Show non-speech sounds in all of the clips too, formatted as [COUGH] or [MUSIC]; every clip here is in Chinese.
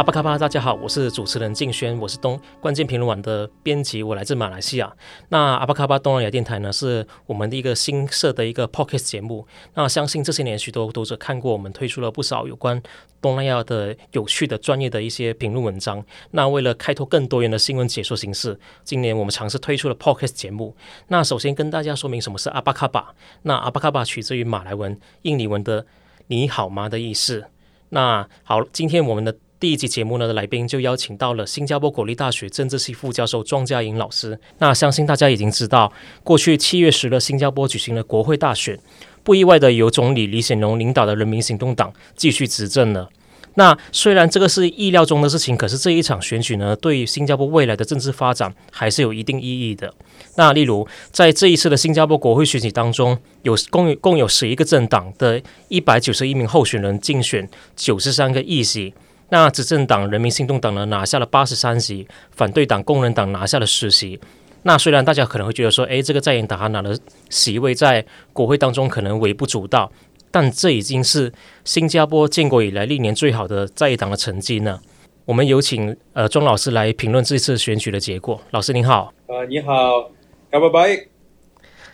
阿巴卡巴，大家好，我是主持人静轩，我是东关键评论网的编辑，我来自马来西亚。那阿巴卡巴东南亚电台呢，是我们的一个新设的一个 podcast 节目。那相信这些年许多读者看过我们推出了不少有关东南亚的有趣的专业的一些评论文章。那为了开拓更多元的新闻解说形式，今年我们尝试推出了 podcast 节目。那首先跟大家说明什么是阿巴卡巴。那阿巴卡巴取自于马来文、印尼文的“你好吗”的意思。那好，今天我们的。第一集节目呢的来宾就邀请到了新加坡国立大学政治系副教授庄家颖老师。那相信大家已经知道，过去七月十日新加坡举行了国会大选，不意外的由总理李显龙领导的人民行动党继续执政了。那虽然这个是意料中的事情，可是这一场选举呢，对于新加坡未来的政治发展还是有一定意义的。那例如在这一次的新加坡国会选举当中，有共共有十一个政党的一百九十一名候选人竞选九十三个议席。那执政党人民行动党呢，拿下了八十三席，反对党工人党拿下了十席。那虽然大家可能会觉得说，诶，这个在野党他拿的席位在国会当中可能微不足道，但这已经是新加坡建国以来历年最好的在野党的成绩呢。我们有请呃庄老师来评论这次选举的结果。老师您好。啊，你好，嘎拜拜，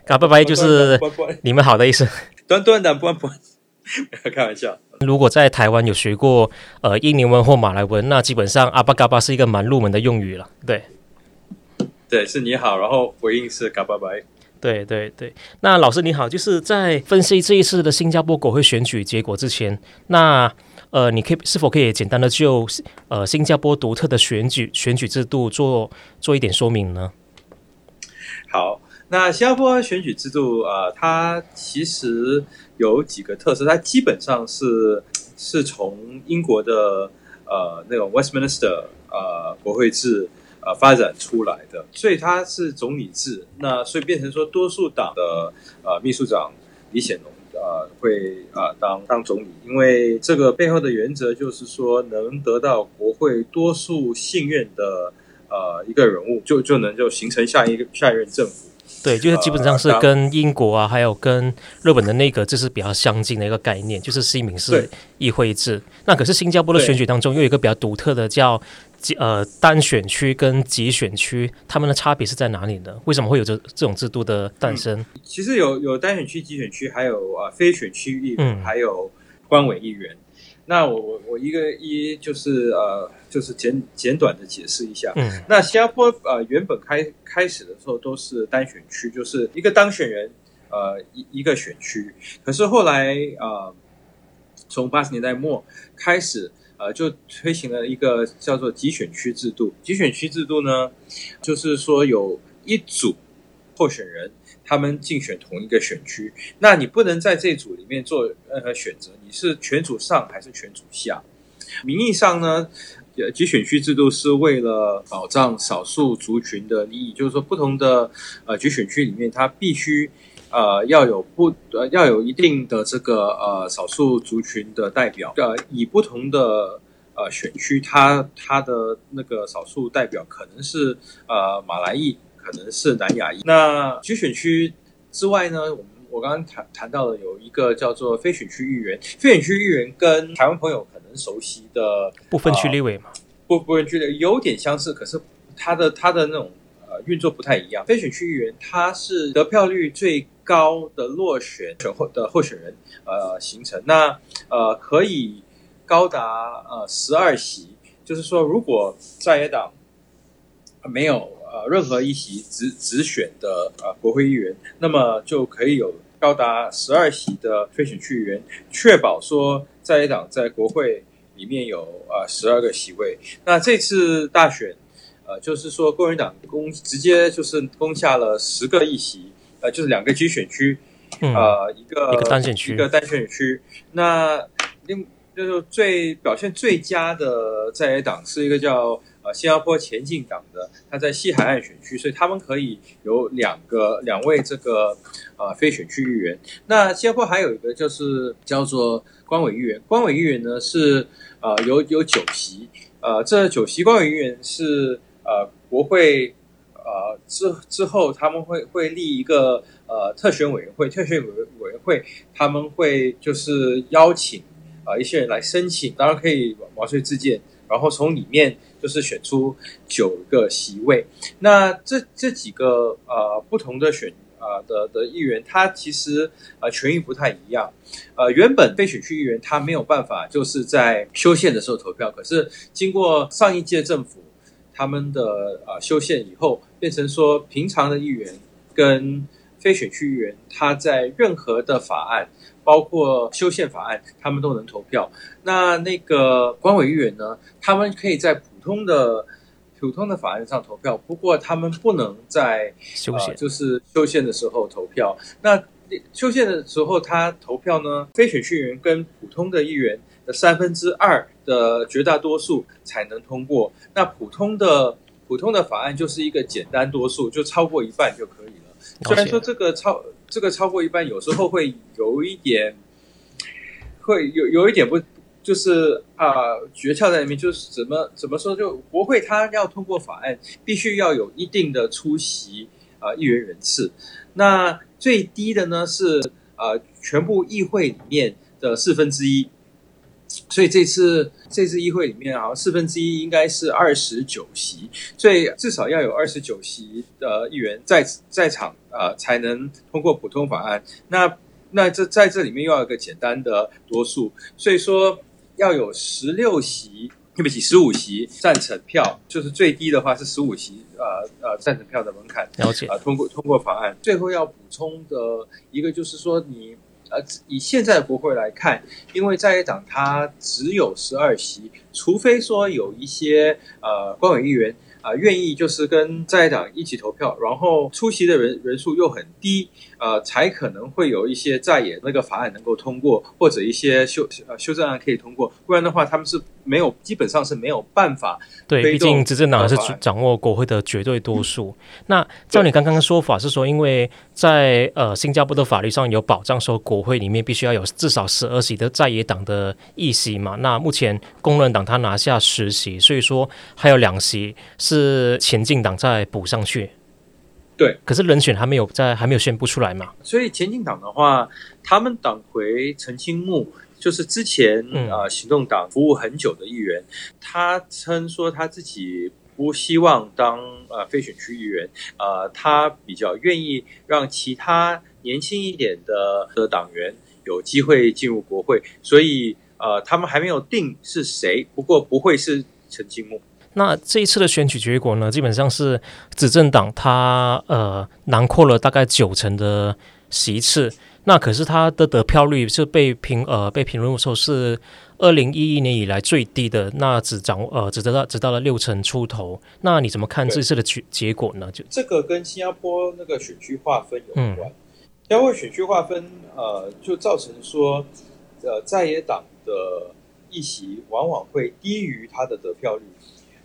嘎巴拜就是你们好的意思。短短的不不，[LAUGHS] 开玩笑。如果在台湾有学过呃印尼文或马来文，那基本上阿巴嘎巴是一个蛮入门的用语了。对，对，是你好，然后回应是嘎巴拜。对对对，那老师你好，就是在分析这一次的新加坡国会选举结果之前，那呃，你可以是否可以简单的就呃新加坡独特的选举选举制度做做一点说明呢？好，那新加坡选举制度啊、它其实。有几个特色，它基本上是是从英国的呃那种 Westminster 呃国会制呃发展出来的，所以它是总理制。那所以变成说，多数党的呃秘书长李显龙呃会啊、呃、当当总理，因为这个背后的原则就是说，能得到国会多数信任的呃一个人物，就就能就形成下一个下一任政府。对，就是基本上是跟英国啊，还有跟日本的那个这是比较相近的一个概念，就是西敏寺议会制。那可是新加坡的选举当中又有一个比较独特的叫呃单选区跟集选区，他们的差别是在哪里呢？为什么会有这这种制度的诞生？嗯、其实有有单选区、集选区，还有呃非选区议员，还有官委议员。那我我我一个一就是呃就是简简短的解释一下。嗯，那新加坡呃原本开开始的时候都是单选区，就是一个当选人呃一一个选区。可是后来呃从八十年代末开始呃就推行了一个叫做集选区制度。集选区制度呢，就是说有一组候选人。他们竞选同一个选区，那你不能在这组里面做任何选择，你是全组上还是全组下？名义上呢，集选区制度是为了保障少数族群的利益，就是说不同的呃集选区里面，它必须呃要有不呃要有一定的这个呃少数族群的代表，呃以不同的呃选区，它它的那个少数代表可能是呃马来裔。可能是南亚裔。那集选区之外呢，我们我刚刚谈谈到了有一个叫做非选区议员。非选区议员跟台湾朋友可能熟悉的不分区立委嘛，不不分区的有点相似，可是他的他的那种呃运作不太一样。非选区议员他是得票率最高的落选选候的候选人，呃，形成那呃可以高达呃十二席，就是说如果在野党没有。呃，任何一席直直选的呃国会议员，那么就可以有高达十二席的非选区议员，确保说在野党在国会里面有呃十二个席位。那这次大选，呃，就是说工人党攻直接就是攻下了十个议席，呃，就是两个集选区，呃，一个一个单选区，一个单选区。那另就是最表现最佳的在野党是一个叫。呃，新加坡前进党的，他在西海岸选区，所以他们可以有两个两位这个呃非选区议员。那新加坡还有一个就是叫做官委议员，官委议员呢是呃有有九席，呃这九席官委议员是呃国会呃之之后他们会会立一个呃特选委员会，特选委委员会他们会就是邀请啊、呃、一些人来申请，当然可以毛遂自荐。然后从里面就是选出九个席位。那这这几个呃不同的选、呃、的的议员，他其实、呃、权益不太一样。呃，原本非选区议员他没有办法就是在修宪的时候投票，可是经过上一届政府他们的呃修宪以后，变成说平常的议员跟非选区议员他在任何的法案。包括修宪法案，他们都能投票。那那个官委议员呢？他们可以在普通的普通的法案上投票，不过他们不能在修宪、呃，就是修宪的时候投票。那修宪的时候他投票呢？非选区议员跟普通的议员的三分之二的绝大多数才能通过。那普通的普通的法案就是一个简单多数，就超过一半就可以了。虽然说这个超。这个超过一半，有时候会有一点，会有有一点不，就是啊、诀窍在里面，就是怎么怎么说，就国会它要通过法案，必须要有一定的出席啊、议员人次。那最低的呢是啊、呃，全部议会里面的四分之一。所以这次这次议会里面好像四分之一应该是二十九席，所以至少要有二十九席的议员在在场，呃，才能通过普通法案。那那这在这里面又要有一个简单的多数，所以说要有十六席，对不起，十五席赞成票，就是最低的话是十五席，呃呃赞成票的门槛，了解啊，通过通过法案。最后要补充的一个就是说你。呃，以现在的国会来看，因为在野党它只有十二席，除非说有一些呃官委议员啊、愿意就是跟在野党一起投票，然后出席的人人数又很低，呃，才可能会有一些在野那个法案能够通过，或者一些修呃修正案可以通过，不然的话他们是。没有，基本上是没有办法。对，毕竟执政党还是掌握国会的绝对多数。嗯、那照你刚刚的说法是说，因为在呃新加坡的法律上有保障，说国会里面必须要有至少十二席的在野党的议席嘛。那目前工人党他拿下十席，所以说还有两席是前进党再补上去。对，可是人选还没有在，还没有宣布出来嘛。所以前进党的话，他们党魁陈清木。就是之前啊、呃，行动党服务很久的议员，他称说他自己不希望当呃非选区议员，呃，他比较愿意让其他年轻一点的的党员有机会进入国会，所以呃，他们还没有定是谁，不过不会是陈清木。那这一次的选举结果呢，基本上是执政党他呃囊括了大概九成的席次。那可是他的得票率是被评呃被评论说是二零一一年以来最低的，那只掌握呃只得到只到了六成出头。那你怎么看这次的结结果呢？就这个跟新加坡那个选区划分有关。新加坡选区划分呃就造成说呃在野党的议席往往会低于他的得票率。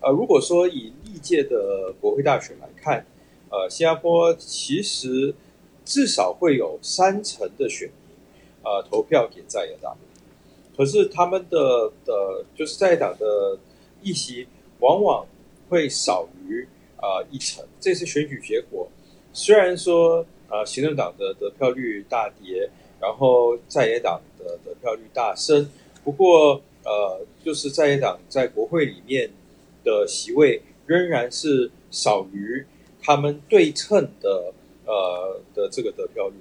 呃，如果说以历届的国会大选来看，呃，新加坡其实。至少会有三成的选民，呃，投票给在野党。可是他们的的，就是在野党的议席，往往会少于、呃、一成。这次选举结果，虽然说、呃，行政党的得票率大跌，然后在野党的得票率大升，不过呃，就是在野党在国会里面的席位仍然是少于他们对称的。呃的这个得票率，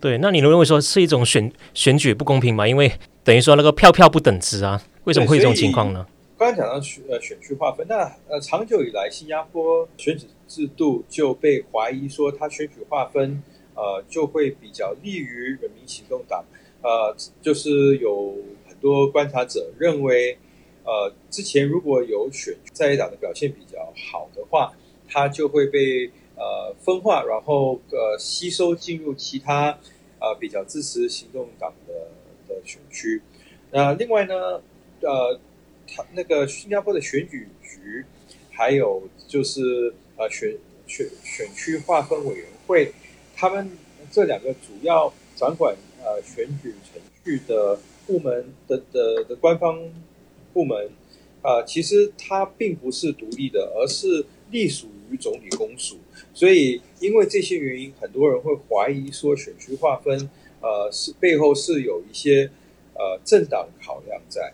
对，那你认为说是一种选选举不公平吗？因为等于说那个票票不等值啊，为什么会有这种情况呢？刚才讲到选呃选区划分，那呃长久以来新加坡选举制度就被怀疑说它选举划分呃就会比较利于人民行动党，呃就是有很多观察者认为，呃之前如果有选在野党的表现比较好的话，它就会被。呃，分化，然后呃，吸收进入其他呃比较支持行动党的的选区。那、另外呢，呃，他那个新加坡的选举局，还有就是呃选选选区划分委员会，他们这两个主要掌管呃选举程序的部门的的，的官方部门，啊、呃，其实它并不是独立的，而是隶属于总理公署。所以，因为这些原因，很多人会怀疑说，选区划分，呃，是背后是有一些呃政党考量在。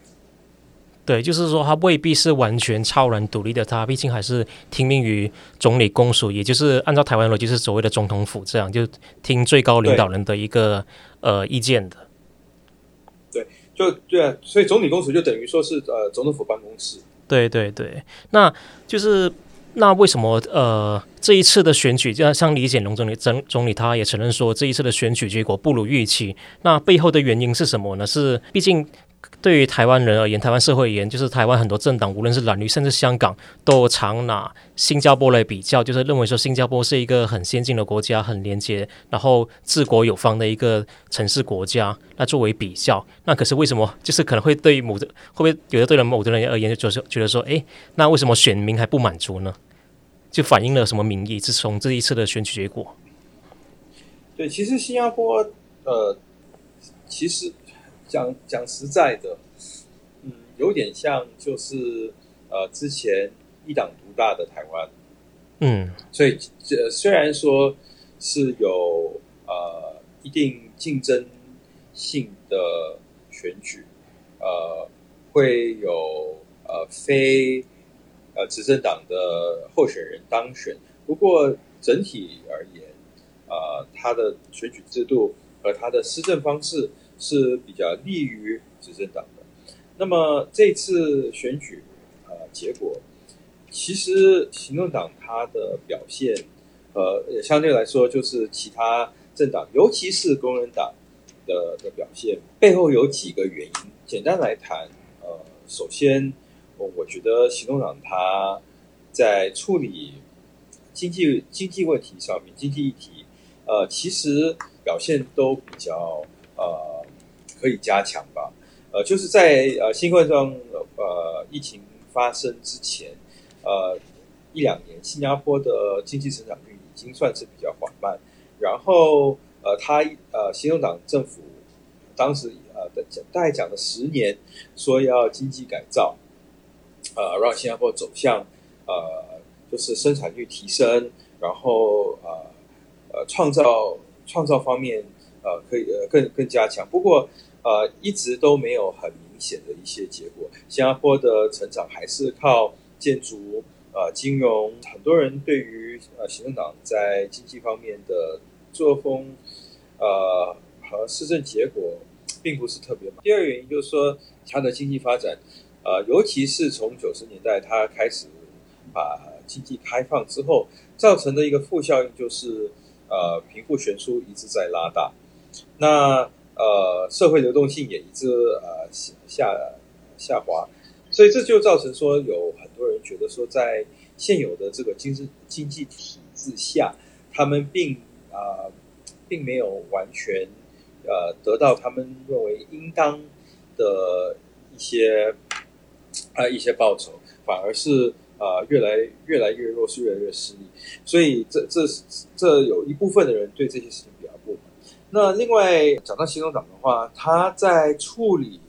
对，就是说它未必是完全超然独立的，它毕竟还是听命于总理公署，也就是按照台湾逻辑是所谓的总统府这样，就听最高领导人的一个呃意见的。就对啊，所以总理公署就等于说是呃总统府办公室。对对对，那就是。那为什么呃这一次的选举，就像李显龙总理总总理他也承认说，这一次的选举结果不如预期。那背后的原因是什么呢？是毕竟对于台湾人而言，台湾社会而言，就是台湾很多政党，无论是蓝绿，甚至香港，都常拿新加坡来比较，就是认为说新加坡是一个很先进的国家，很廉洁，然后治国有方的一个城市国家。那作为比较，那可是为什么？就是可能会对某的会不会有的对人某的人而言，就是觉得说，哎，那为什么选民还不满足呢？就反映了什么民意？自从这一次的选举结果，对，其实新加坡，呃，其实讲讲实在的，嗯，有点像就是呃之前一党独大的台湾，嗯，所以这虽然说是有呃一定竞争性的选举，呃，会有呃非。呃，执政党的候选人当选。不过整体而言，呃，他的选举制度和他的施政方式是比较利于执政党的。那么这次选举，呃，结果其实行动党它的表现，呃，相对来说就是其他政党，尤其是工人党的的表现，背后有几个原因。简单来谈，呃，首先。我觉得行动党他在处理经济经济问题上面，经济议题，呃，其实表现都比较呃可以加强吧。呃，就是在呃新冠状呃疫情发生之前，呃一两年，新加坡的经济成长率已经算是比较缓慢。然后呃，他呃行动党政府当时呃的讲大概讲了十年，说要经济改造。呃，让新加坡走向呃，就是生产率提升，然后呃呃创造创造方面呃可以呃更更加强。不过呃一直都没有很明显的一些结果。新加坡的成长还是靠建筑、呃金融。很多人对于呃行政党在经济方面的作风呃和施政结果并不是特别满意。第二原因就是说，它的经济发展。呃，尤其是从九十年代它开始把经济开放之后，造成的一个负效应就是，呃，贫富悬殊一直在拉大，那呃，社会流动性也一直呃下下滑，所以这就造成说有很多人觉得说，在现有的这个经济经济体制下，他们并啊、呃、并没有完全呃得到他们认为应当的一些。啊，一些报酬反而是啊、呃，越来越来越弱势，越来越失利。所以这这这有一部分的人对这些事情。那另外讲到行动党的话，他在处理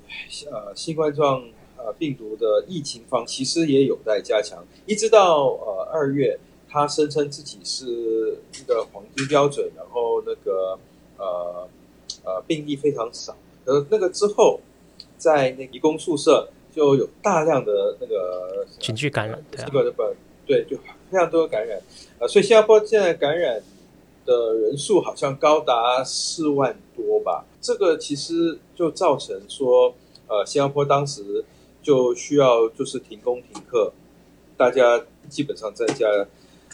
呃新冠状呃病毒的疫情方，其实也有待加强。一直到呃二月，他声称自己是一个黄金标准，然后那个呃呃病例非常少。呃，那个之后，在那个移工宿舍。就有大量的那个群聚感染，这个的本对，就非常多的感染，呃，所以新加坡现在感染的人数好像高达四万多吧。这个其实就造成说，呃，新加坡当时就需要就是停工停课，大家基本上在家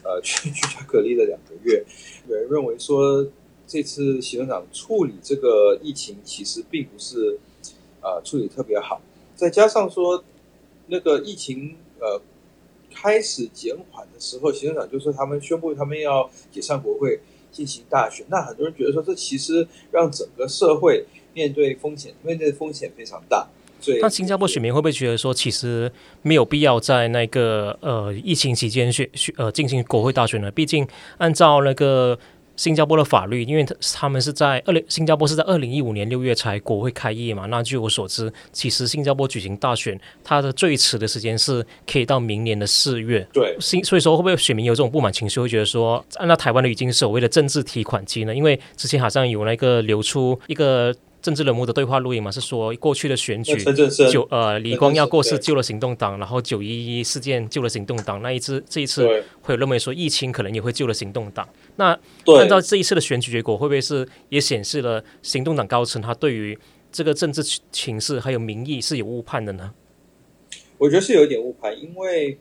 呃 [LAUGHS] 去居家隔离了两个月。有人认为说，这次行政长处理这个疫情其实并不是呃处理特别好。再加上说，那个疫情呃开始减缓的时候，行政长就说他们宣布他们要解散国会进行大选。那很多人觉得说，这其实让整个社会面对风险，面对风险非常大。所以，那新加坡选民会不会觉得说，其实没有必要在那个呃疫情期间选选呃进行国会大选呢？毕竟按照那个。新加坡的法律，因为他他们是在二零，新加坡是在二零一五年六月才国会开业嘛。那据我所知，其实新加坡举行大选，它的最迟的时间是可以到明年的四月。对，新所以说会不会选民有这种不满情绪，会觉得说，按照台湾的已经，所谓的政治提款机呢？因为之前好像有那个流出一个政治人物的对话录音嘛，是说过去的选举，九呃李光耀过世救了行动党，然后九一一事件救了行动党，那一次这一次会有认为说疫情可能也会救了行动党。那按照这一次的选举结果，会不会是也显示了行动党高层他对于这个政治情势还有民意是有误判的呢？我觉得是有一点误判，因为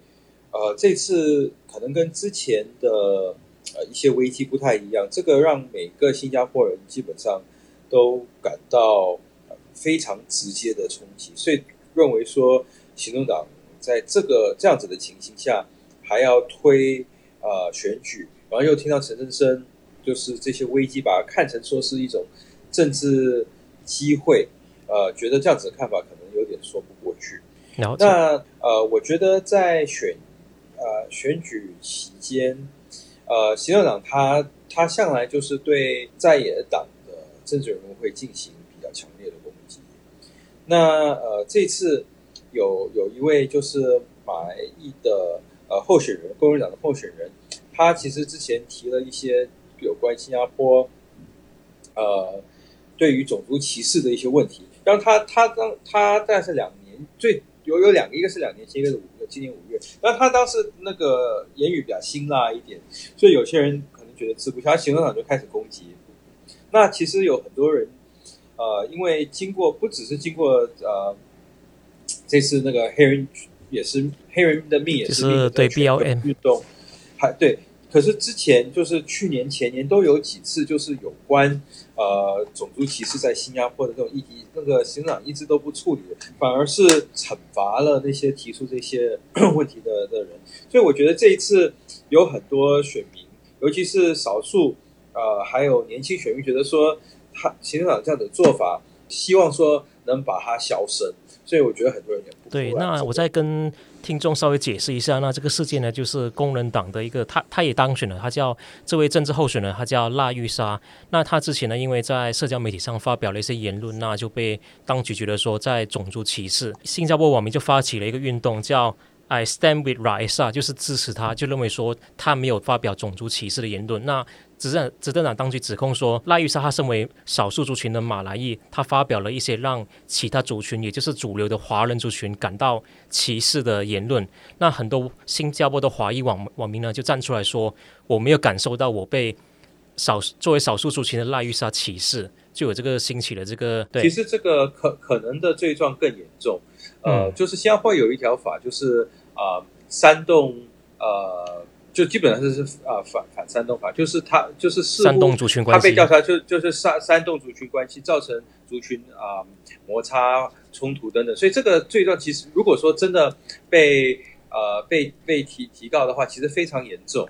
呃这次可能跟之前的呃一些危机不太一样，这个让每个新加坡人基本上。都感到非常直接的冲击，所以认为说行动党在这个这样子的情形下还要推呃选举，然后又听到陈振生就是这些危机把它看成说是一种政治机会，呃，觉得这样子的看法可能有点说不过去。那呃，我觉得在选呃选举期间，呃，行动党他他向来就是对在野党。政治人物会进行比较强烈的攻击。那呃，这次有有一位就是马来裔的呃候选人，工人党的候选人，他其实之前提了一些有关新加坡呃对于种族歧视的一些问题。然后他他当他但是两年，最有有两个，一个是两年前，一个是五个今年五月。那他当时那个言语比较辛辣一点，所以有些人可能觉得吃不消，行动党就开始攻击。那其实有很多人，呃，因为经过不只是经过呃，这次那个黑人也是黑人的命也是对 BLM 运动，还对。可是之前就是去年前年都有几次，就是有关呃种族歧视在新加坡的这种议题，那个行长一直都不处理，反而是惩罚了那些提出这些 [COUGHS] 问题的的人。所以我觉得这一次有很多选民，尤其是少数。呃，还有年轻选民觉得说，他行动党这样的做法，希望说能把它消声，所以我觉得很多人也不对。那我再跟听众稍微解释一下，那这个事件呢，就是工人党的一个他，他也当选了，他叫这位政治候选人，他叫赖玉莎。那他之前呢，因为在社交媒体上发表了一些言论，那就被当局觉得说在种族歧视，新加坡网民就发起了一个运动，叫 I Stand with Raisa，就是支持他，就认为说他没有发表种族歧视的言论。那执政执政党当局指控说，赖玉莎她身为少数族群的马来裔，他发表了一些让其他族群，也就是主流的华人族群感到歧视的言论。那很多新加坡的华裔网网民呢，就站出来说，我没有感受到我被少作为少数族群的赖玉莎歧视，就有这个兴起的这个。对，其实这个可可能的罪状更严重。呃，嗯、就是新加坡有一条法，就是啊，煽、呃、动呃。就基本上是是啊反反煽动法，就是他就是煽动族群关系，他被调查就就是煽煽动族群关系，造成族群啊摩擦冲突等等，所以这个罪状其实如果说真的被呃被被提提告的话，其实非常严重。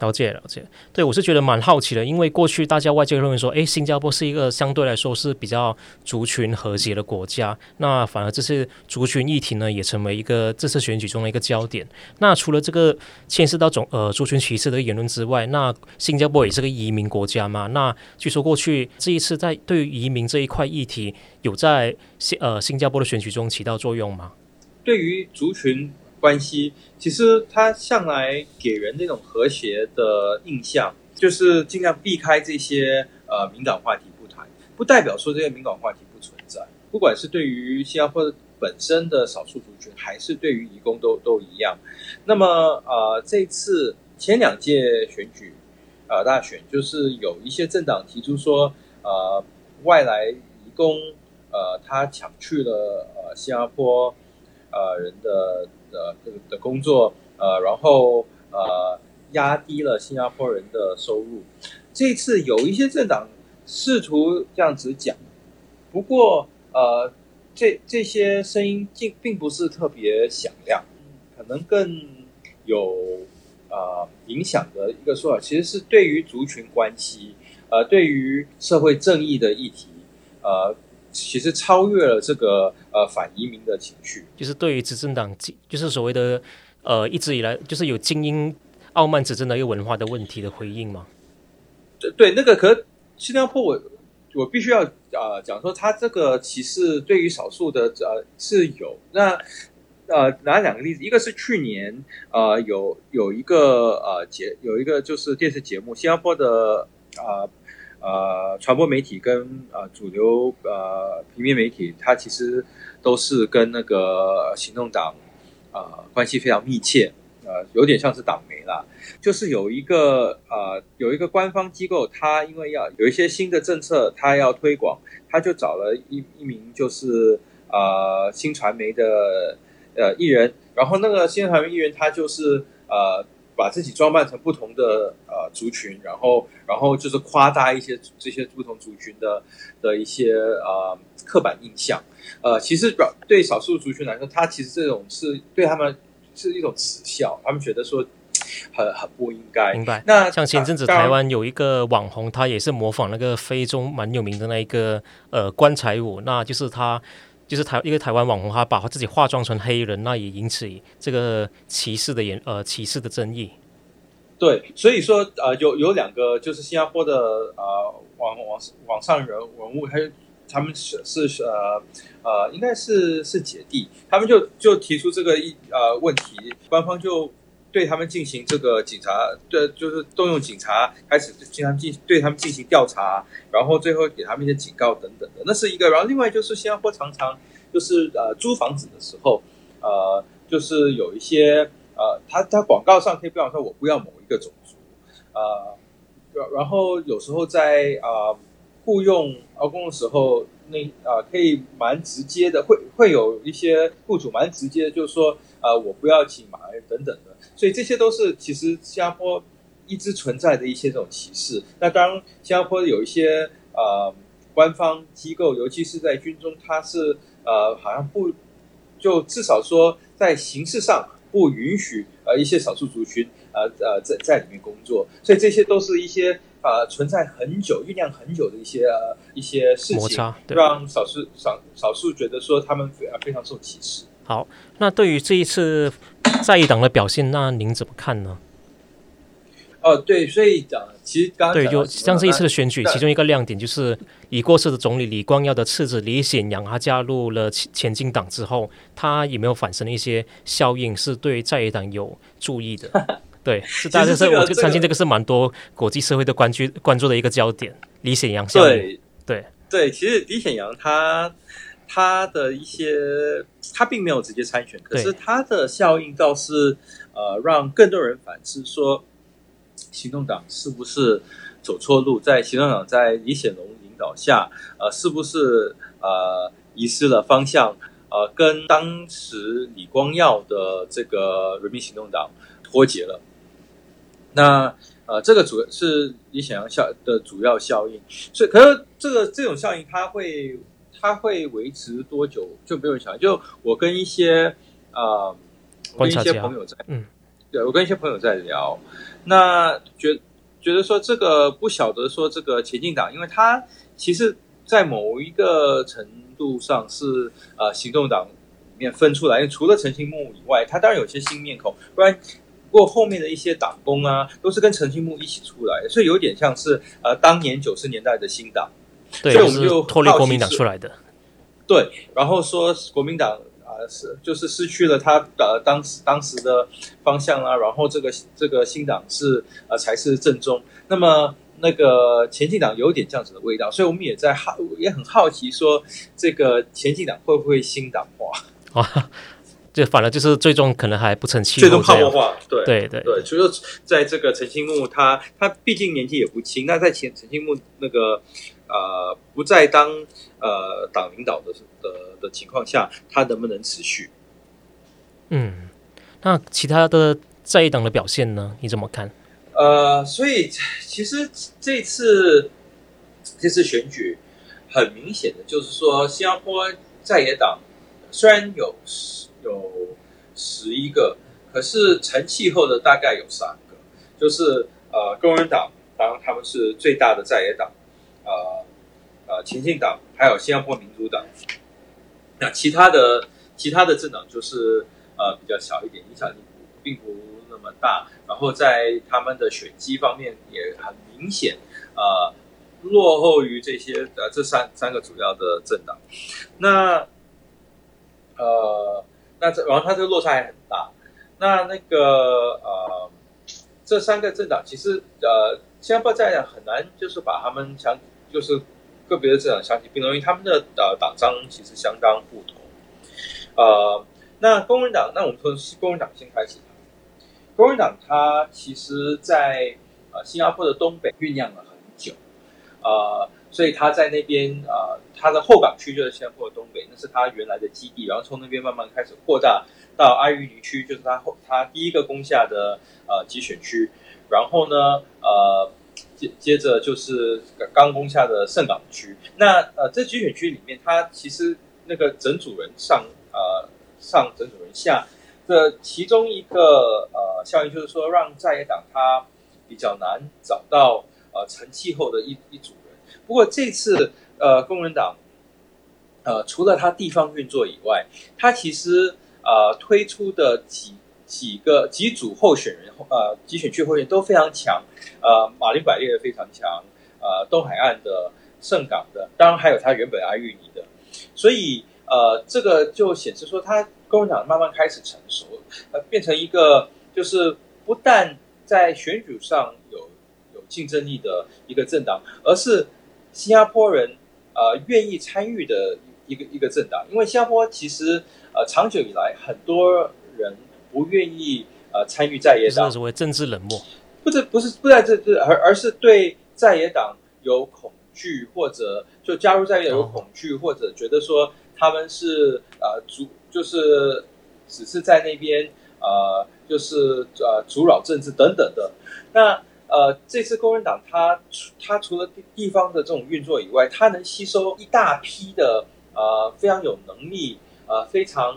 了解了解，对我是觉得蛮好奇的，因为过去大家外界认为说，哎，新加坡是一个相对来说是比较族群和谐的国家，那反而这次族群议题呢，也成为一个这次选举中的一个焦点。那除了这个牵涉到种呃族群歧视的言论之外，那新加坡也是个移民国家嘛？那据说过去这一次在对于移民这一块议题，有在新呃新加坡的选举中起到作用吗？对于族群。关系其实它向来给人那种和谐的印象，就是尽量避开这些呃敏感话题不谈，不代表说这些敏感话题不存在。不管是对于新加坡本身的少数族群，还是对于移工都都一样。那么呃，这次前两届选举呃大选，就是有一些政党提出说，呃外来移工呃他抢去了呃新加坡呃人的。的的工作，呃，然后呃，压低了新加坡人的收入。这次有一些政党试图这样子讲，不过呃，这这些声音并并不是特别响亮，可能更有呃影响的一个说法，其实是对于族群关系，呃，对于社会正义的议题，呃。其实超越了这个呃反移民的情绪，就是对于执政党，就是所谓的呃一直以来就是有精英傲慢执政的一个文化的问题的回应嘛？对对，那个可新加坡我我必须要啊、呃、讲说，他这个歧视对于少数的呃是有那呃拿两个例子，一个是去年呃有有一个呃节有一个就是电视节目，新加坡的啊。呃呃传播媒体跟呃主流呃平面媒体，它其实都是跟那个行动党呃关系非常密切，呃有点像是党媒啦。就是有一个呃有一个官方机构，它因为要有一些新的政策，它要推广，它就找了一一名就是呃新传媒的呃艺人，然后那个新传媒艺人他就是呃。把自己装扮成不同的呃族群，然后然后就是夸大一些这些不同族群的的一些呃刻板印象，呃，其实表对少数族群来说，他其实这种是对他们是一种耻笑，他们觉得说很很不应该。明白。那像前阵子台湾有一个网红，他也是模仿那个非洲蛮有名的那一个呃棺材舞，那就是他。就是台一个台湾网红，他把自己化妆成黑人，那也引起这个歧视的言呃歧视的争议。对，所以说呃有有两个就是新加坡的呃网网网上人文物，还有他们是是呃呃应该是是姐弟，他们就就提出这个一呃问题，官方就。对他们进行这个警察，对，就是动用警察开始经常进对他们进行调查，然后最后给他们一些警告等等的，那是一个。然后另外就是新加坡常常就是呃租房子的时候，呃就是有一些呃他他广告上可以标榜说我不要某一个种族，呃，然后有时候在呃雇佣劳工的时候，那啊、呃、可以蛮直接的，会会有一些雇主蛮直接的，就是说呃我不要请马来人等等的。所以这些都是其实新加坡一直存在的一些这种歧视。那当然，新加坡有一些呃官方机构，尤其是在军中，它是呃好像不就至少说在形式上不允许呃一些少数族群呃呃在在里面工作。所以这些都是一些呃存在很久、酝酿很久的一些呃一些事情，让少数少少数觉得说他们非非常受歧视。好，那对于这一次在野党的表现，那您怎么看呢？哦，对，所以讲，其实刚刚对，就像这一次的选举，其中一个亮点就是已过世的总理李光耀的次子李显阳，他加入了前进党之后，他有没有产生一些效应，是对在野党有注意的？[LAUGHS] 对，是大家是，我就相信这个是蛮多国际社会的关注关注的一个焦点。李显阳效应，对对对，其实李显阳他。他的一些，他并没有直接参选，可是他的效应倒是，呃，让更多人反思说，行动党是不是走错路？在行动党在李显龙领导下，呃，是不是呃遗失了方向？呃，跟当时李光耀的这个人民行动党脱节了。那呃，这个主要是你想要效的主要效应。所以，可是这个这种效应，它会。它会维持多久就没有想，就我跟一些呃，我跟一些朋友在，嗯，对我跟一些朋友在聊，那觉觉得说这个不晓得说这个前进党，因为它其实在某一个程度上是呃行动党里面分出来，因为除了陈清木以外，他当然有些新面孔，不然不过后面的一些党工啊，都是跟陈清木一起出来的，所以有点像是呃当年九十年代的新党。对，所以我们就脱离国民党出来的。对，然后说国民党啊、呃、是就是失去了他的当时当时的方向啊，然后这个这个新党是呃才是正宗。那么那个前进党有点这样子的味道，所以我们也在好也很好奇说这个前进党会不会新党化 [LAUGHS] [LAUGHS] [LAUGHS] 啊？就反而就是最终可能还不成气候，最终泡沫化。对对对对，所以说在这个陈清木他他毕竟年纪也不轻，那在前陈清木那个。呃，不再当呃党领导的的的情况下，他能不能持续？嗯，那其他的在野党的表现呢？你怎么看？呃，所以其实这次这次选举很明显的就是说，新加坡在野党虽然有有十一个，可是成气候的大概有三个，就是呃工人党，当然他们是最大的在野党。呃呃，前进党还有新加坡民主党，那其他的其他的政党就是呃比较小一点，影响力并不那么大。然后在他们的选基方面也很明显，呃，落后于这些呃这三三个主要的政党。那呃，那这然后它这个落差还很大。那那个呃，这三个政党其实呃。新加坡在很难就是把他们相就是个别的政党相提并论，因为他们的呃党章其实相当不同。呃，那工人党，那我们从工人党先开始。工人党它其实在呃新加坡的东北酝酿了很久，呃，所以他在那边呃，他的后港区就是新加坡的东北，那是他原来的基地，然后从那边慢慢开始扩大到阿余尼区，就是他后他第一个攻下的呃集选区，然后呢，呃，接接着就是刚攻下的盛港区。那呃，这集选区里面，他其实那个整组人上呃上整组人下。这其中一个呃效应就是说，让在野党他比较难找到呃成气候的一一组。不过这次呃工人党呃除了他地方运作以外，他其实呃推出的几几个几组候选人呃几选区候选人都非常强，呃马林百列的非常强，呃东海岸的盛港的，当然还有他原本阿育尼的，所以呃这个就显示说他。工人党慢慢开始成熟，呃，变成一个就是不但在选举上有有竞争力的一个政党，而是新加坡人呃愿意参与的一个一个政党。因为新加坡其实呃长久以来很多人不愿意呃参与在野党，所谓政治冷漠，不是不是不在这这，而而是对在野党有恐惧，或者就加入在野党有恐惧，哦、或者觉得说他们是呃主。就是只是在那边，呃，就是呃阻扰政治等等的。那呃，这次工人党他他除了地方的这种运作以外，他能吸收一大批的呃非常有能力、呃非常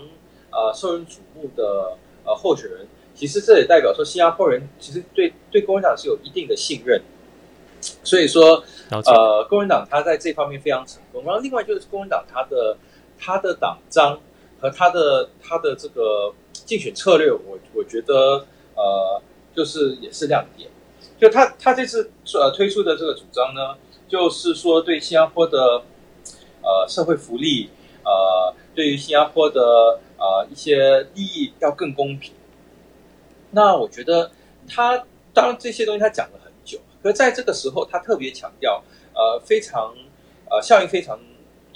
呃受人瞩目的呃候选人。其实这也代表说，新加坡人其实对对工人党是有一定的信任。所以说，呃，工人党他在这方面非常成功。然后另外就是工人党他的他的党章。和他的他的这个竞选策略，我我觉得呃，就是也是亮点。就他他这次呃推出的这个主张呢，就是说对新加坡的呃社会福利呃，对于新加坡的呃一些利益要更公平。那我觉得他当然这些东西他讲了很久，可是在这个时候他特别强调呃非常呃效应非常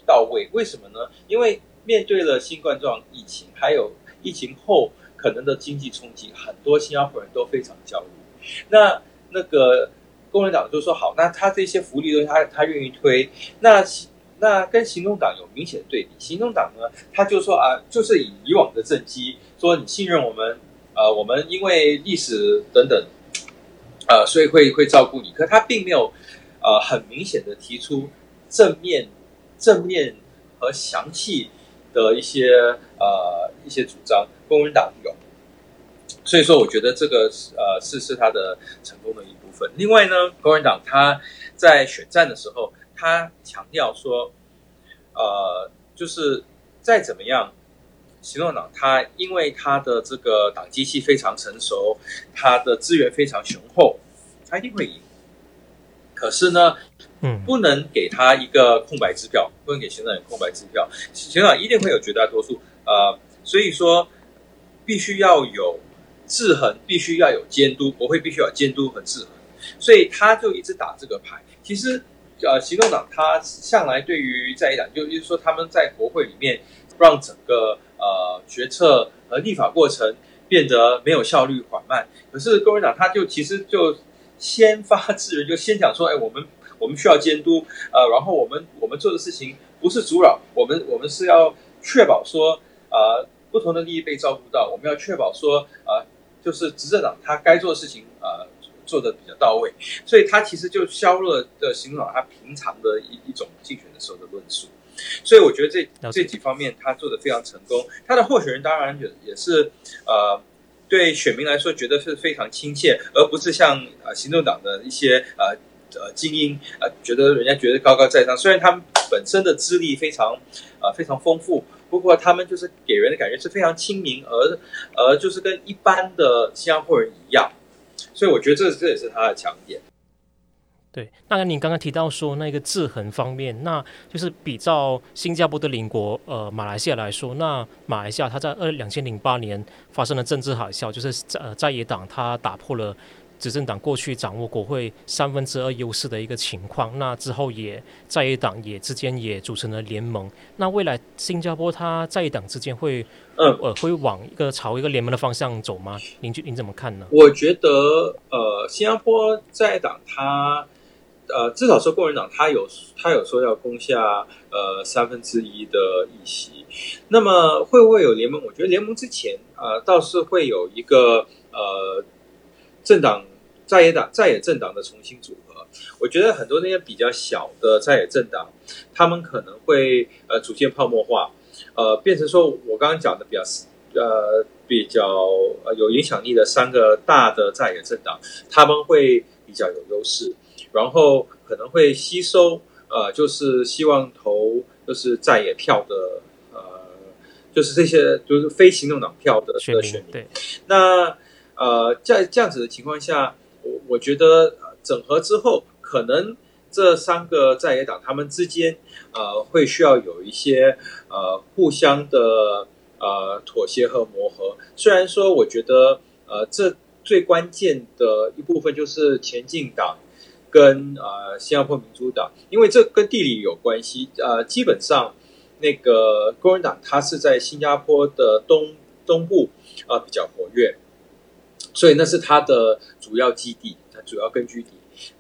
到位。为什么呢？因为面对了新冠状疫情，还有疫情后可能的经济冲击，很多新加坡人都非常焦虑。那那个工人党就说好，那他这些福利东西他他愿意推。那那跟行动党有明显的对比。行动党呢，他就说啊，就是以以往的政绩，说你信任我们，呃，我们因为历史等等，呃，所以会会照顾你。可他并没有呃很明显的提出正面正面和详细。的一些呃一些主张，工人党有，所以说我觉得这个呃是是他的成功的一部分。另外呢，工人党他在选战的时候，他强调说，呃，就是再怎么样，行动党他因为他的这个党机器非常成熟，他的资源非常雄厚，他一定会赢。可是呢，嗯，不能给他一个空白支票，不能给行政党空白支票，行政党一定会有绝大多数，呃，所以说必须要有制衡，必须要有监督，国会必须要有监督和制衡，所以他就一直打这个牌。其实，呃，行动党他向来对于在野党，就就是说他们在国会里面让整个呃决策和立法过程变得没有效率、缓慢。可是工人党他就其实就。先发制人，就先讲说，哎，我们我们需要监督，呃，然后我们我们做的事情不是阻扰，我们我们是要确保说，呃，不同的利益被照顾到，我们要确保说，呃，就是执政党他该做的事情，呃，做的比较到位，所以他其实就削弱的行政党他平常的一一种竞选的时候的论述，所以我觉得这这几方面他做的非常成功，他的候选人当然也也是，呃。对选民来说，觉得是非常亲切，而不是像呃行动党的一些呃呃精英呃，觉得人家觉得高高在上。虽然他们本身的资历非常呃非常丰富，不过他们就是给人的感觉是非常亲民，而而就是跟一般的新加坡人一样。所以我觉得这这也是他的强点。对，那你刚刚提到说那个制衡方面，那就是比照新加坡的邻国呃马来西亚来说，那马来西亚它在二两千零八年发生了政治海啸，就是在呃在野党它打破了执政党过去掌握国会三分之二优势的一个情况，那之后也在野党也之间也组成了联盟。那未来新加坡它在野党之间会呃会往一个朝一个联盟的方向走吗？您觉您怎么看呢？我觉得呃，新加坡在野党它呃至少说共产党它有它有说要攻下呃三分之一的议席，那么会不会有联盟？我觉得联盟之前呃倒是会有一个呃政党。在野党在野政党的重新组合，我觉得很多那些比较小的在野政党，他们可能会呃逐渐泡沫化，呃变成说我刚刚讲的比较呃比较呃有影响力的三个大的在野政党，他们会比较有优势，然后可能会吸收呃就是希望投就是在野票的呃就是这些就是非行动党票的选民，对，那呃在这样子的情况下。我我觉得整合之后，可能这三个在野党他们之间，呃，会需要有一些呃互相的呃妥协和磨合。虽然说，我觉得呃这最关键的一部分就是前进党跟呃新加坡民主党，因为这跟地理有关系。呃，基本上那个工人党它是在新加坡的东东部啊，呃，比较活跃。所以那是他的主要基地，他主要根据地。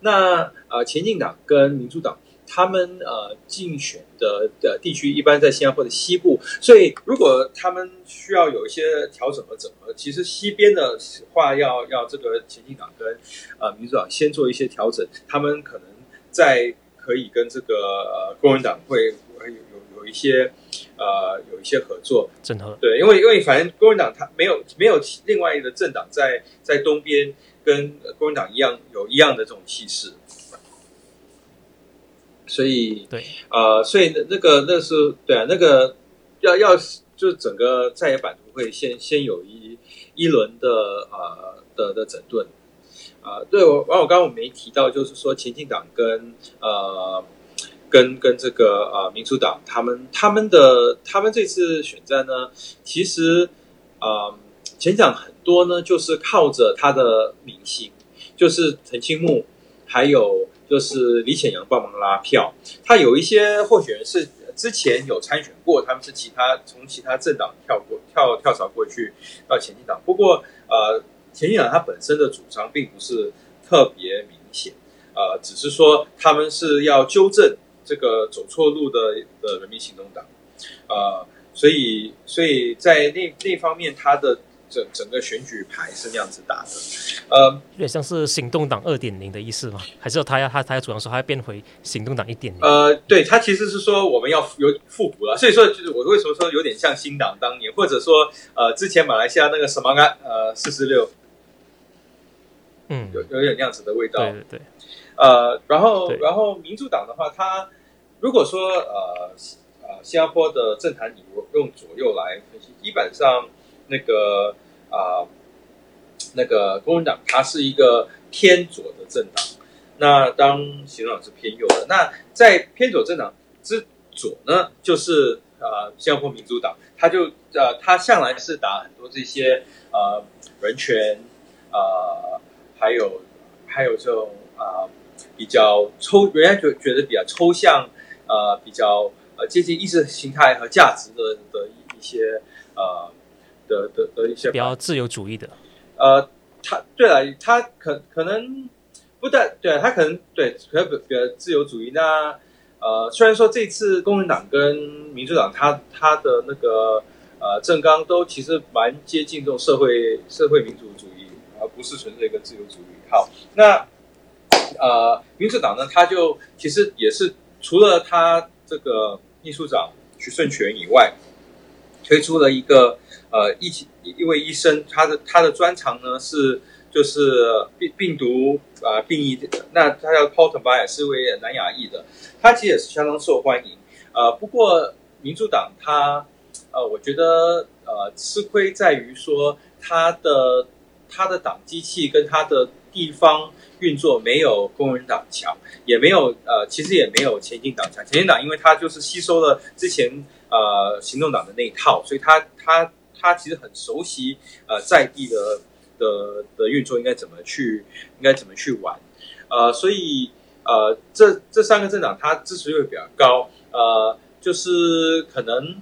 那呃，前进党跟民主党他们呃竞选的的地区一般在新加坡的西部，所以如果他们需要有一些调整和整合，其实西边的话要要这个前进党跟呃民主党先做一些调整，他们可能在可以跟这个呃工人党会有一些。呃，有一些合作，整合对，因为因为反正国民党他没有没有另外一个政党在在东边跟国民党一样有一样的这种气势，所以对，呃，所以那个那是对啊，那个要要就是整个在野版图会先先有一一轮的呃的的整顿啊、呃，对我完我刚刚我没提到，就是说前进党跟呃。跟跟这个、呃，民主党他们他们的他们这次选战呢，其实啊，前讲很多呢，就是靠着他的明星，就是陈清木，还有就是李显阳帮忙拉票。他有一些候选人是之前有参选过，他们是其他从其他政党跳过跳跳槽过去到前进党。不过呃，前进党他本身的主张并不是特别明显，呃，只是说他们是要纠正。这个走错路的的人民行动党，呃，所以所以在那那方面，他的整整个选举牌是那样子打的，呃，有点像是行动党二点零的意思吗？还是他要他他要主张说他要变回行动党一点零？呃，对他其实是说我们要有复古了，所以说就是我为什么说有点像新党当年，或者说呃之前马来西亚那个什么啊呃四十六，嗯，有有点那样子的味道，对对对。呃，然后，然后民主党的话，它如果说呃呃，新加坡的政坛你用左右来分析，基本上那个啊、那个公民党它是一个偏左的政党，那当行动党是偏右的。那在偏左政党之左呢，就是呃新加坡民主党，它就呃它向来是打很多这些呃人权呃，还有还有这种啊。呃比较抽，人家觉觉得比较抽象，呃，比较呃接近意识形态和价值的的一些呃的的的一些比较自由主义的，呃，他对了，他可可能不但对他可能对可能比较自由主义。那呃，虽然说这次工人党跟民主党，他他的那个呃政纲都其实蛮接近这种社会社会民主主义，而不是纯粹一个自由主义。好，那。呃，民主党呢，他就其实也是除了他这个秘书长徐顺权以外，推出了一个呃一一位医生，他的他的专长呢是就是病病毒啊、呃、病疫，那他叫 Paul Tobias 是位南亚裔的，他其实也是相当受欢迎。呃，不过民主党他呃，我觉得呃吃亏在于说他的他的党机器跟他的地方。运作没有工人党强，也没有呃，其实也没有前进党强。前进党因为他就是吸收了之前呃行动党的那一套，所以他他他其实很熟悉呃在地的的的运作应该怎么去应该怎么去玩，呃，所以呃这这三个政党它支持率比较高，呃，就是可能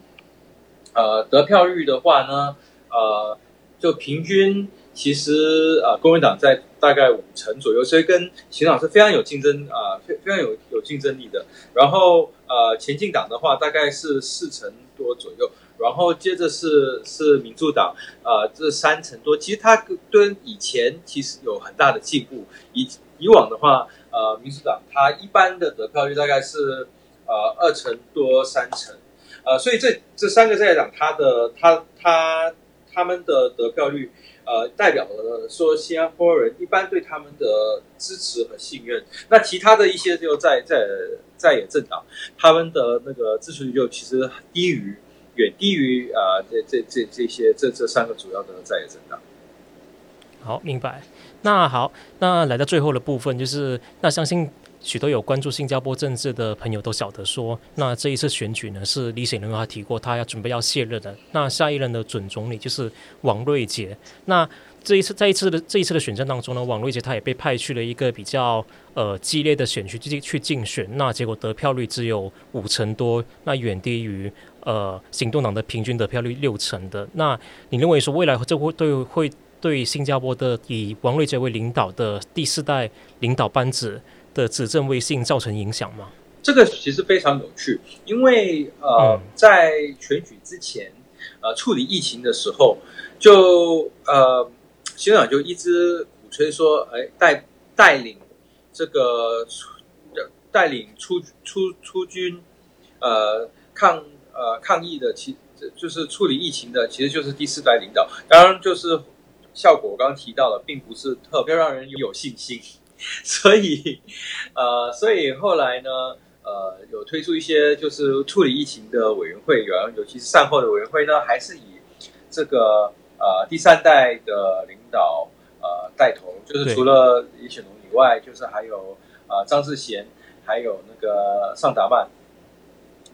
呃得票率的话呢，呃就平均其实呃公民党在大概五成左右，所以跟行政党是非常有竞争啊，非、非常有有竞争力的。然后呃前进党的话大概是四成多左右。然后接着是是民主党，呃，这三成多，其实它跟以前其实有很大的进步。以以往的话，呃，民主党它一般的得票率大概是呃二成多三成，呃，所以这这三个在党，它的它它他们的得票率，呃，代表了说新加坡人一般对他们的支持和信任。那其他的一些就在在在野政党，他们的那个支持率就其实低于。远低于啊，这这这这些这这三个主要的在野政党。好，明白。那好，那来到最后的部分，就是那相信许多有关注新加坡政治的朋友都晓得说，那这一次选举呢，是李显龙他提过他要准备要卸任的。那下一任的准总理就是王瑞杰。那这一次在一次的这一次的选战当中呢，王瑞杰他也被派去了一个比较呃激烈的选区去去竞选。那结果得票率只有五成多，那远低于。呃，行动党的平均得票率六成的，那你认为说未来这会对会对新加坡的以王瑞杰为领导的第四代领导班子的执政威信造成影响吗？这个其实非常有趣，因为呃，嗯、在选举之前，呃，处理疫情的时候，就呃，新党就一直鼓吹说，哎，带带领这个带领出出出军，呃，抗。呃，抗疫的其就是处理疫情的，其实就是第四代领导。当然，就是效果我刚刚提到了，并不是特别让人有信心。[LAUGHS] 所以，呃，所以后来呢，呃，有推出一些就是处理疫情的委员会，员尤其是善后的委员会呢，还是以这个呃第三代的领导呃带头，就是除了李显龙以外，就是还有呃张志贤，还有那个尚达曼。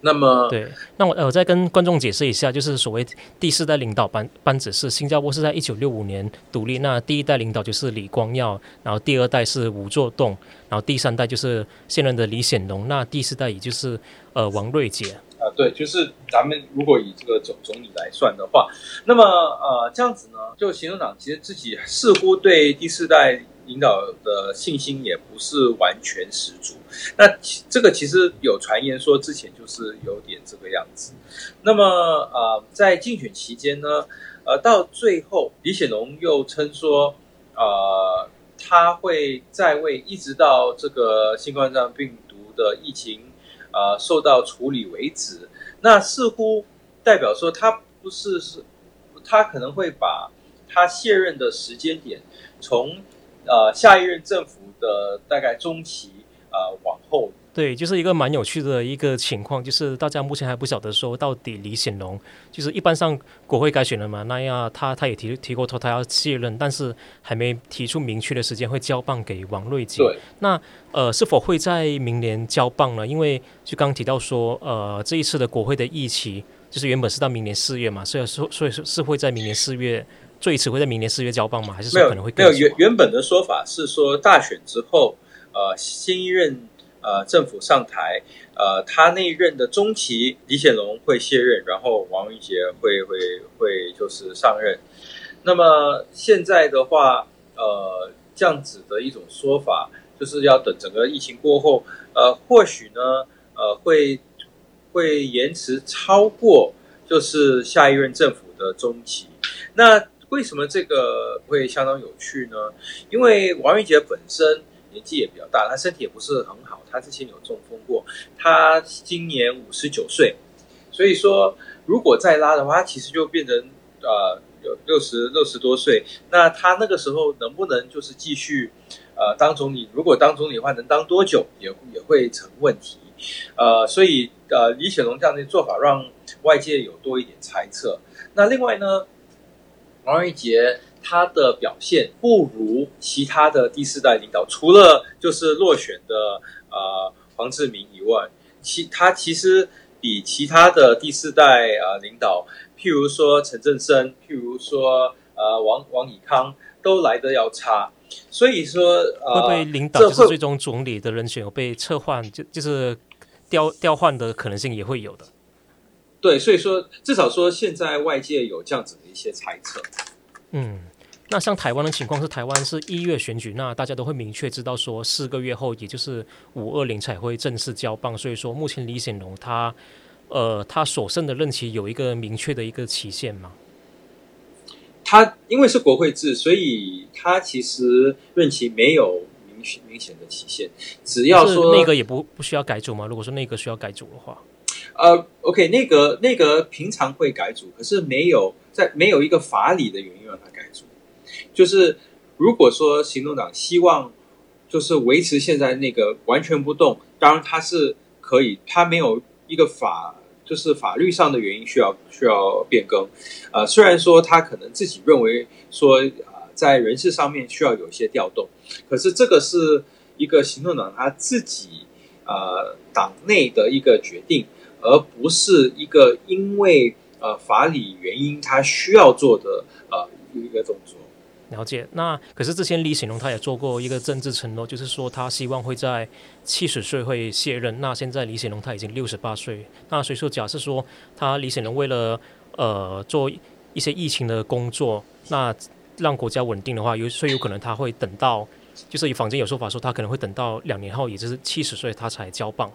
那么，对，那我呃，我再跟观众解释一下，就是所谓第四代领导班班子是新加坡是在一九六五年独立，那第一代领导就是李光耀，然后第二代是吴作栋，然后第三代就是现任的李显龙，那第四代也就是呃王瑞杰。啊，对，就是咱们如果以这个总总理来算的话，那么呃这样子呢，就行政长其实自己似乎对第四代。领导的信心也不是完全十足，那这个其实有传言说之前就是有点这个样子。那么呃，在竞选期间呢，呃，到最后李显龙又称说，呃，他会在位一直到这个新冠状病毒的疫情呃受到处理为止。那似乎代表说他不是是，他可能会把他卸任的时间点从。呃，下一任政府的大概中期，呃，往后，对，就是一个蛮有趣的一个情况，就是大家目前还不晓得说到底李显龙，就是一般上国会改选了嘛，那样他他也提提过说他要卸任，但是还没提出明确的时间会交棒给王瑞杰。对，那呃，是否会在明年交棒呢？因为就刚刚提到说，呃，这一次的国会的议期就是原本是到明年四月嘛，所以说所以说是会在明年四月。最迟会在明年四月交棒吗？还是说可能会更？没有，原原本的说法是说大选之后，呃，新一任呃政府上台，呃，他那一任的中期李显龙会卸任，然后王玉杰会会会就是上任。那么现在的话，呃，这样子的一种说法，就是要等整个疫情过后，呃，或许呢，呃，会会延迟超过就是下一任政府的中期，那。为什么这个会相当有趣呢？因为王玉杰本身年纪也比较大，他身体也不是很好，他之前有中风过，他今年五十九岁，所以说如果再拉的话，他其实就变成呃有六十六十多岁，那他那个时候能不能就是继续呃当总理？如果当总理的话，能当多久也也会成问题。呃，所以呃李显龙这样的做法让外界有多一点猜测。那另外呢？王瑞杰他的表现不如其他的第四代领导，除了就是落选的呃黄志明以外，其他其实比其他的第四代、呃、领导，譬如说陈振声，譬如说呃王王以康都来得要差。所以说，呃、会不会领导就是最终总理的人选有被撤换，就就是调调换的可能性也会有的。对，所以说至少说现在外界有这样子的一些猜测。嗯，那像台湾的情况是，台湾是一月选举，那大家都会明确知道说四个月后，也就是五二零才会正式交棒。所以说，目前李显龙他呃他所剩的任期有一个明确的一个期限吗？他因为是国会制，所以他其实任期没有明明显的期限。只要说那个也不不需要改组吗？如果说那个需要改组的话，呃，OK，那个那个平常会改组，可是没有在没有一个法理的原因让他改组。就是如果说行动党希望就是维持现在那个完全不动，当然他是可以，他没有一个法。就是法律上的原因需要需要变更，呃，虽然说他可能自己认为说啊，在人事上面需要有一些调动，可是这个是一个行动党他自己呃党内的一个决定，而不是一个因为呃法理原因他需要做的呃一个动作。了解，那可是之前李显龙他也做过一个政治承诺，就是说他希望会在七十岁会卸任。那现在李显龙他已经六十八岁，那所以说假设说他李显龙为了呃做一些疫情的工作，那让国家稳定的话，有所以有可能他会等到，就是坊间有说法说他可能会等到两年后，也就是七十岁他才交棒。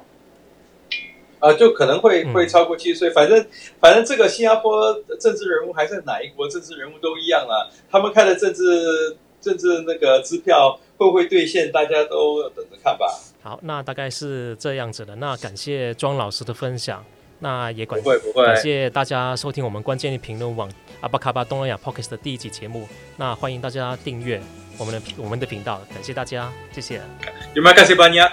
啊，就可能会会超过七十岁，嗯、反正反正这个新加坡的政治人物还是哪一国政治人物都一样啊，他们开的政治政治那个支票会不会兑现，大家都等着看吧。好，那大概是这样子的。那感谢庄老师的分享，那也感不会不会，感谢大家收听我们关键评论网阿巴卡巴东南亚 p o c k e t 的第一集节目。那欢迎大家订阅我们的我们的频道，感谢大家，谢谢。有没有感谢班尼亚？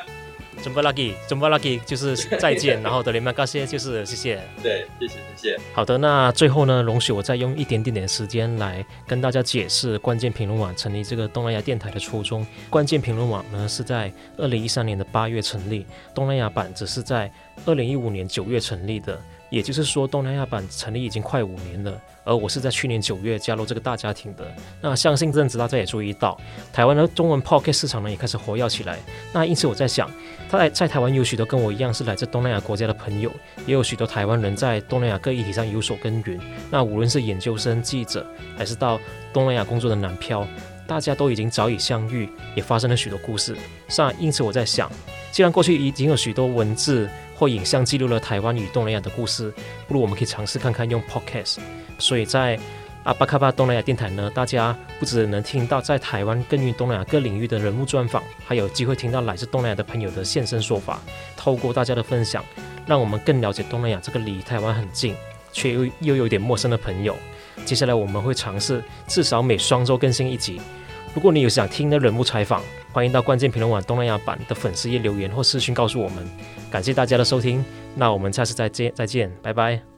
中巴拉吉，中巴拉吉就是再见，然后的连麦感谢就是谢谢，[LAUGHS] 对，谢谢谢谢。好的，那最后呢，容许我再用一点点点时间来跟大家解释关键评论网成立这个东南亚电台的初衷。关键评论网呢是在二零一三年的八月成立，东南亚版只是在二零一五年九月成立的。也就是说，东南亚版成立已经快五年了，而我是在去年九月加入这个大家庭的。那相信这阵子大家也注意到，台湾的中文 Pocket 市场呢也开始活跃起来。那因此我在想，在在台湾有许多跟我一样是来自东南亚国家的朋友，也有许多台湾人在东南亚各议题上有所耕耘。那无论是研究生、记者，还是到东南亚工作的南漂，大家都已经早已相遇，也发生了许多故事。那因此我在想，既然过去已经有许多文字，或影像记录了台湾与东南亚的故事，不如我们可以尝试看看用 Podcast。所以在阿巴卡巴东南亚电台呢，大家不只能听到在台湾耕耘东南亚各领域的人物专访，还有机会听到来自东南亚的朋友的现身说法。透过大家的分享，让我们更了解东南亚这个离台湾很近却又又有点陌生的朋友。接下来我们会尝试至少每双周更新一集。如果你有想听的人物采访，欢迎到关键评论网东南亚版的粉丝页留言或私讯告诉我们。感谢大家的收听，那我们下次再见，再见，拜拜。